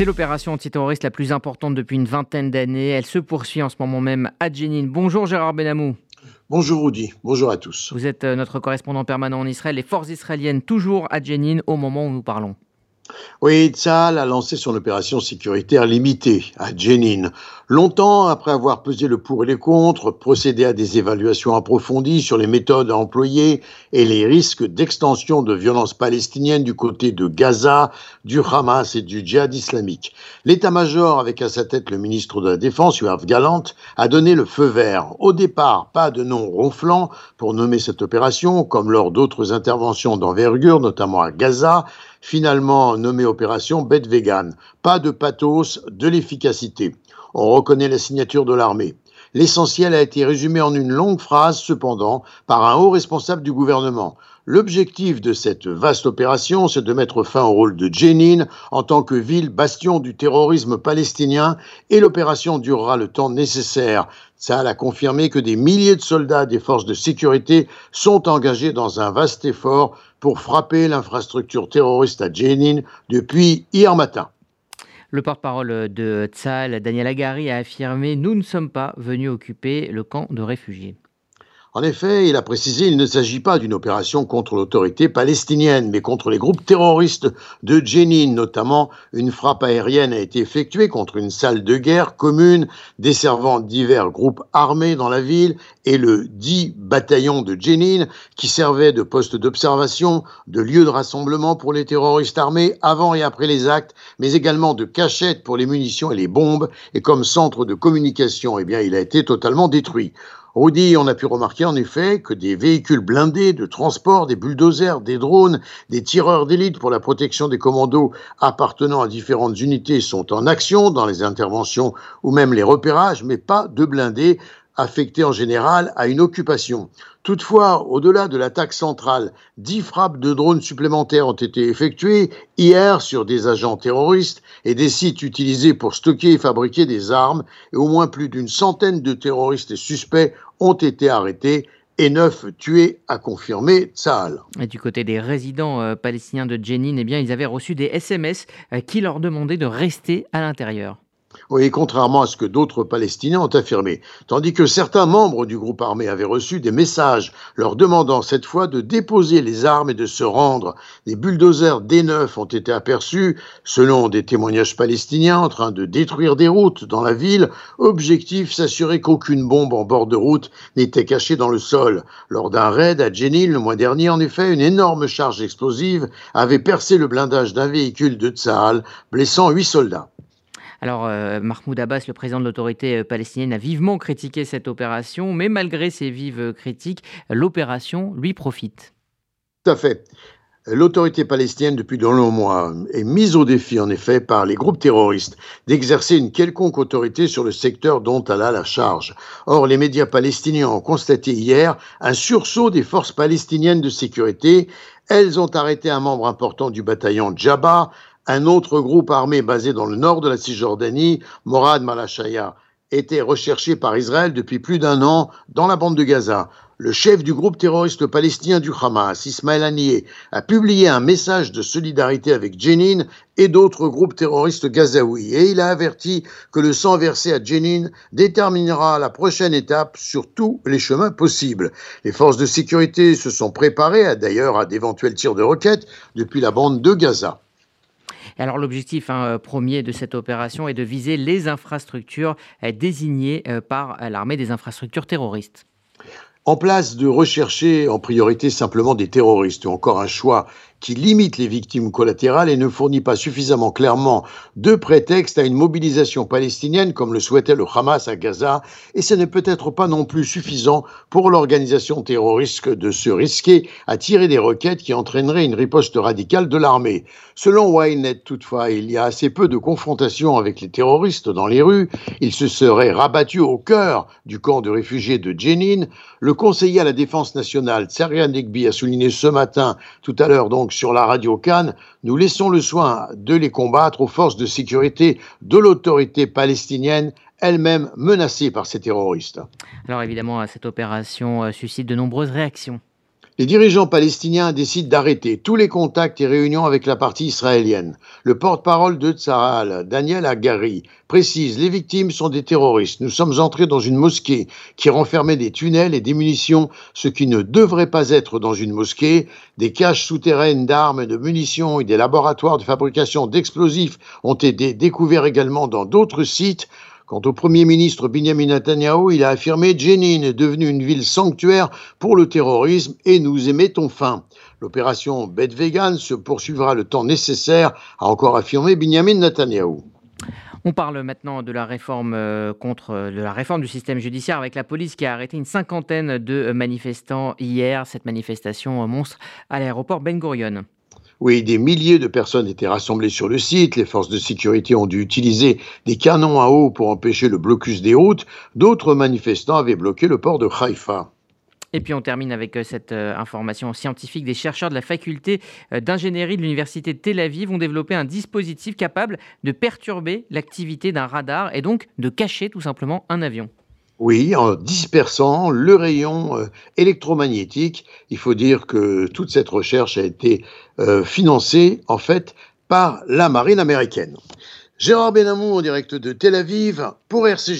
C'est l'opération antiterroriste la plus importante depuis une vingtaine d'années. Elle se poursuit en ce moment même à Jenin. Bonjour Gérard Benamou. Bonjour Rudy, bonjour à tous. Vous êtes euh, notre correspondant permanent en Israël. Les forces israéliennes toujours à Jenin au moment où nous parlons. Oui, Tzal a lancé son opération sécuritaire limitée à Jenin. Longtemps après avoir pesé le pour et les contre, procédé à des évaluations approfondies sur les méthodes à employer et les risques d'extension de violences palestiniennes du côté de Gaza, du Hamas et du djihad islamique. L'état-major, avec à sa tête le ministre de la Défense, Yoav Galant, a donné le feu vert. Au départ, pas de nom ronflant pour nommer cette opération, comme lors d'autres interventions d'envergure, notamment à Gaza, finalement nommée opération Bête Vegan. Pas de pathos, de l'efficacité. On reconnaît la signature de l'armée. L'essentiel a été résumé en une longue phrase, cependant, par un haut responsable du gouvernement. L'objectif de cette vaste opération, c'est de mettre fin au rôle de Jenin en tant que ville bastion du terrorisme palestinien et l'opération durera le temps nécessaire. Ça a confirmé que des milliers de soldats des forces de sécurité sont engagés dans un vaste effort pour frapper l'infrastructure terroriste à Jenin depuis hier matin. Le porte-parole de Tzal, Daniel Agari, a affirmé Nous ne sommes pas venus occuper le camp de réfugiés. En effet, il a précisé qu'il ne s'agit pas d'une opération contre l'autorité palestinienne, mais contre les groupes terroristes de Jenin. Notamment, une frappe aérienne a été effectuée contre une salle de guerre commune desservant divers groupes armés dans la ville et le 10 bataillon de Jenin qui servait de poste d'observation, de lieu de rassemblement pour les terroristes armés avant et après les actes, mais également de cachette pour les munitions et les bombes et comme centre de communication. Eh bien, il a été totalement détruit. Rudy, on a pu remarquer en effet que des véhicules blindés de transport, des bulldozers, des drones, des tireurs d'élite pour la protection des commandos appartenant à différentes unités sont en action dans les interventions ou même les repérages, mais pas de blindés affectés en général à une occupation. Toutefois, au-delà de l'attaque centrale, dix frappes de drones supplémentaires ont été effectuées hier sur des agents terroristes et des sites utilisés pour stocker et fabriquer des armes, et au moins plus d'une centaine de terroristes et suspects ont été arrêtés et neuf tués, a confirmé Tsahal. Et du côté des résidents euh, palestiniens de Jenin, eh bien, ils avaient reçu des SMS euh, qui leur demandaient de rester à l'intérieur. Oui, contrairement à ce que d'autres Palestiniens ont affirmé. Tandis que certains membres du groupe armé avaient reçu des messages leur demandant cette fois de déposer les armes et de se rendre. Des bulldozers D9 ont été aperçus, selon des témoignages palestiniens, en train de détruire des routes dans la ville. Objectif, s'assurer qu'aucune bombe en bord de route n'était cachée dans le sol. Lors d'un raid à Jenin le mois dernier, en effet, une énorme charge explosive avait percé le blindage d'un véhicule de Tsahal, blessant huit soldats. Alors, euh, Mahmoud Abbas, le président de l'autorité euh, palestinienne, a vivement critiqué cette opération, mais malgré ces vives critiques, l'opération lui profite. Tout à fait. L'autorité palestinienne, depuis de longs mois, est mise au défi, en effet, par les groupes terroristes d'exercer une quelconque autorité sur le secteur dont elle a la charge. Or, les médias palestiniens ont constaté hier un sursaut des forces palestiniennes de sécurité. Elles ont arrêté un membre important du bataillon Djabba, un autre groupe armé basé dans le nord de la Cisjordanie, Morad Malachaya, était recherché par Israël depuis plus d'un an dans la bande de Gaza. Le chef du groupe terroriste palestinien du Hamas, Ismaël Haniyeh, a publié un message de solidarité avec Jenin et d'autres groupes terroristes gazaouis. Et il a averti que le sang versé à Jenin déterminera la prochaine étape sur tous les chemins possibles. Les forces de sécurité se sont préparées d'ailleurs à d'éventuels tirs de roquettes depuis la bande de Gaza. Alors l'objectif hein, premier de cette opération est de viser les infrastructures euh, désignées euh, par l'armée des infrastructures terroristes. En place de rechercher en priorité simplement des terroristes, ou encore un choix qui limite les victimes collatérales et ne fournit pas suffisamment clairement de prétexte à une mobilisation palestinienne comme le souhaitait le Hamas à Gaza, et ce n'est peut-être pas non plus suffisant pour l'organisation terroriste de se risquer à tirer des requêtes qui entraîneraient une riposte radicale de l'armée. Selon Wynet, toutefois, il y a assez peu de confrontations avec les terroristes dans les rues, ils se seraient rabattus au cœur du camp de réfugiés de Jenin. Le conseiller à la défense nationale, Tsarian Degbi, a souligné ce matin, tout à l'heure donc, sur la radio Cannes, nous laissons le soin de les combattre aux forces de sécurité de l'autorité palestinienne elle-même menacée par ces terroristes. Alors évidemment, cette opération euh, suscite de nombreuses réactions. Les dirigeants palestiniens décident d'arrêter tous les contacts et réunions avec la partie israélienne. Le porte-parole de Tsahal, Daniel Agari, précise Les victimes sont des terroristes. Nous sommes entrés dans une mosquée qui renfermait des tunnels et des munitions, ce qui ne devrait pas être dans une mosquée. Des caches souterraines d'armes, de munitions et des laboratoires de fabrication d'explosifs ont été découverts également dans d'autres sites. Quant au Premier ministre Benjamin Netanyahu, il a affirmé Jenin est devenue une ville sanctuaire pour le terrorisme et nous y mettons fin. L'opération Bet Vegan se poursuivra le temps nécessaire, a encore affirmé Benjamin Netanyahu. On parle maintenant de la réforme euh, de la réforme du système judiciaire avec la police qui a arrêté une cinquantaine de manifestants hier. Cette manifestation monstre à l'aéroport Ben Gurion. Oui, des milliers de personnes étaient rassemblées sur le site. Les forces de sécurité ont dû utiliser des canons à eau pour empêcher le blocus des routes. D'autres manifestants avaient bloqué le port de Haïfa. Et puis on termine avec euh, cette euh, information scientifique. Des chercheurs de la faculté euh, d'ingénierie de l'université de Tel Aviv ont développé un dispositif capable de perturber l'activité d'un radar et donc de cacher tout simplement un avion. Oui, en dispersant le rayon euh, électromagnétique. Il faut dire que toute cette recherche a été euh, financée en fait par la marine américaine. Gérard Benamou en direct de Tel Aviv pour RCJ.